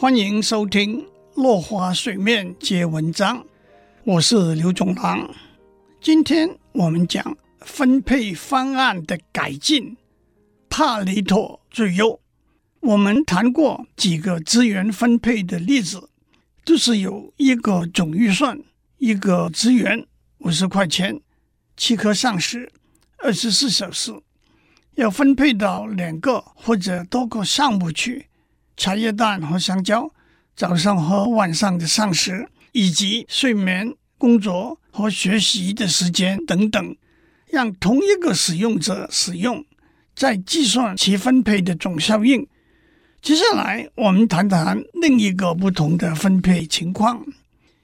欢迎收听《落花水面皆文章》，我是刘总郎。今天我们讲分配方案的改进，帕雷托最优。我们谈过几个资源分配的例子，都是有一个总预算，一个资源五十块钱，七颗上市，二十四小时，要分配到两个或者多个项目去。茶叶蛋和香蕉，早上和晚上的膳食，以及睡眠、工作和学习的时间等等，让同一个使用者使用，再计算其分配的总效应。接下来，我们谈谈另一个不同的分配情况：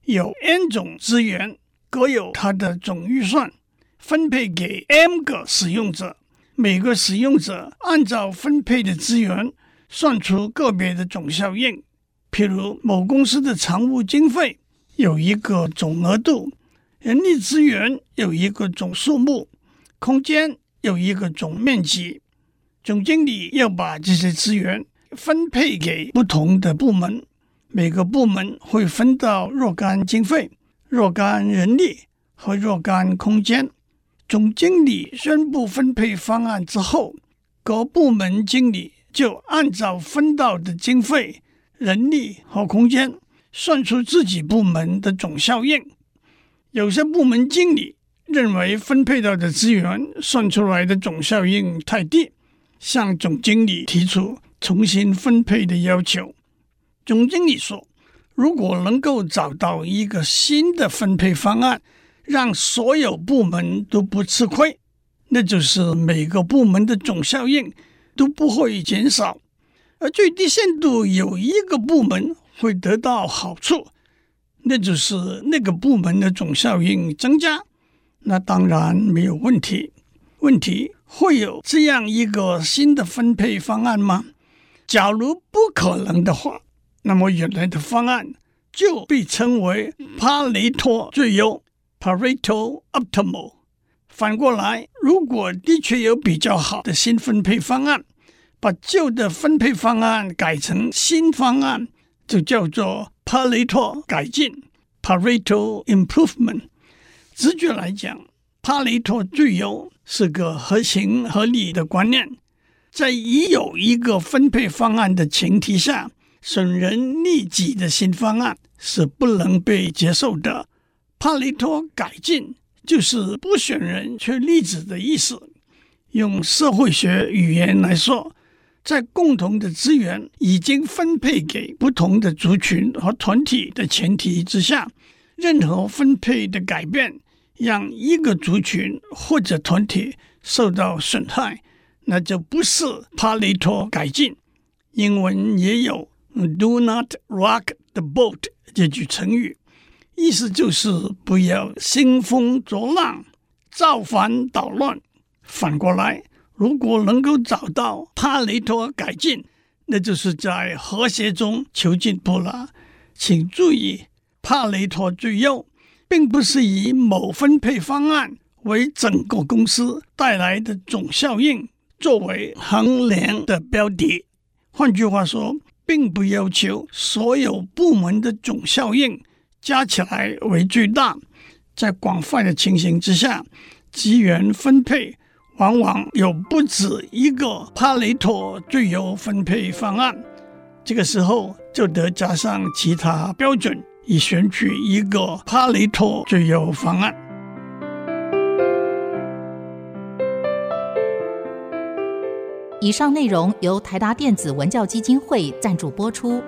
有 n 种资源，各有它的总预算，分配给 m 个使用者，每个使用者按照分配的资源。算出个别的总效应，譬如某公司的常务经费有一个总额度，人力资源有一个总数目，空间有一个总面积。总经理要把这些资源分配给不同的部门，每个部门会分到若干经费、若干人力和若干空间。总经理宣布分配方案之后，各部门经理。就按照分到的经费、人力和空间，算出自己部门的总效应。有些部门经理认为分配到的资源算出来的总效应太低，向总经理提出重新分配的要求。总经理说：“如果能够找到一个新的分配方案，让所有部门都不吃亏，那就是每个部门的总效应。”都不会减少，而最低限度有一个部门会得到好处，那就是那个部门的总效应增加，那当然没有问题。问题会有这样一个新的分配方案吗？假如不可能的话，那么原来的方案就被称为帕雷托最优 （Pareto Optimal）。反过来，如果的确有比较好的新分配方案，把旧的分配方案改成新方案，就叫做帕雷托改进 （Pareto Improvement）。直觉来讲，帕雷托最优是个合情合理的观念。在已有一个分配方案的前提下，损人利己的新方案是不能被接受的。帕雷托改进。就是不选人却例子的意思。用社会学语言来说，在共同的资源已经分配给不同的族群和团体的前提之下，任何分配的改变让一个族群或者团体受到损害，那就不是帕雷托改进。英文也有 “do not rock the boat” 这句成语。意思就是不要兴风作浪、造反捣乱。反过来，如果能够找到帕雷托改进，那就是在和谐中求进步了。请注意，帕雷托最优，并不是以某分配方案为整个公司带来的总效应作为衡量的标的。换句话说，并不要求所有部门的总效应。加起来为最大，在广泛的情形之下，资源分配往往有不止一个帕雷托最优分配方案。这个时候就得加上其他标准，以选取一个帕雷托最优方案。以上内容由台达电子文教基金会赞助播出。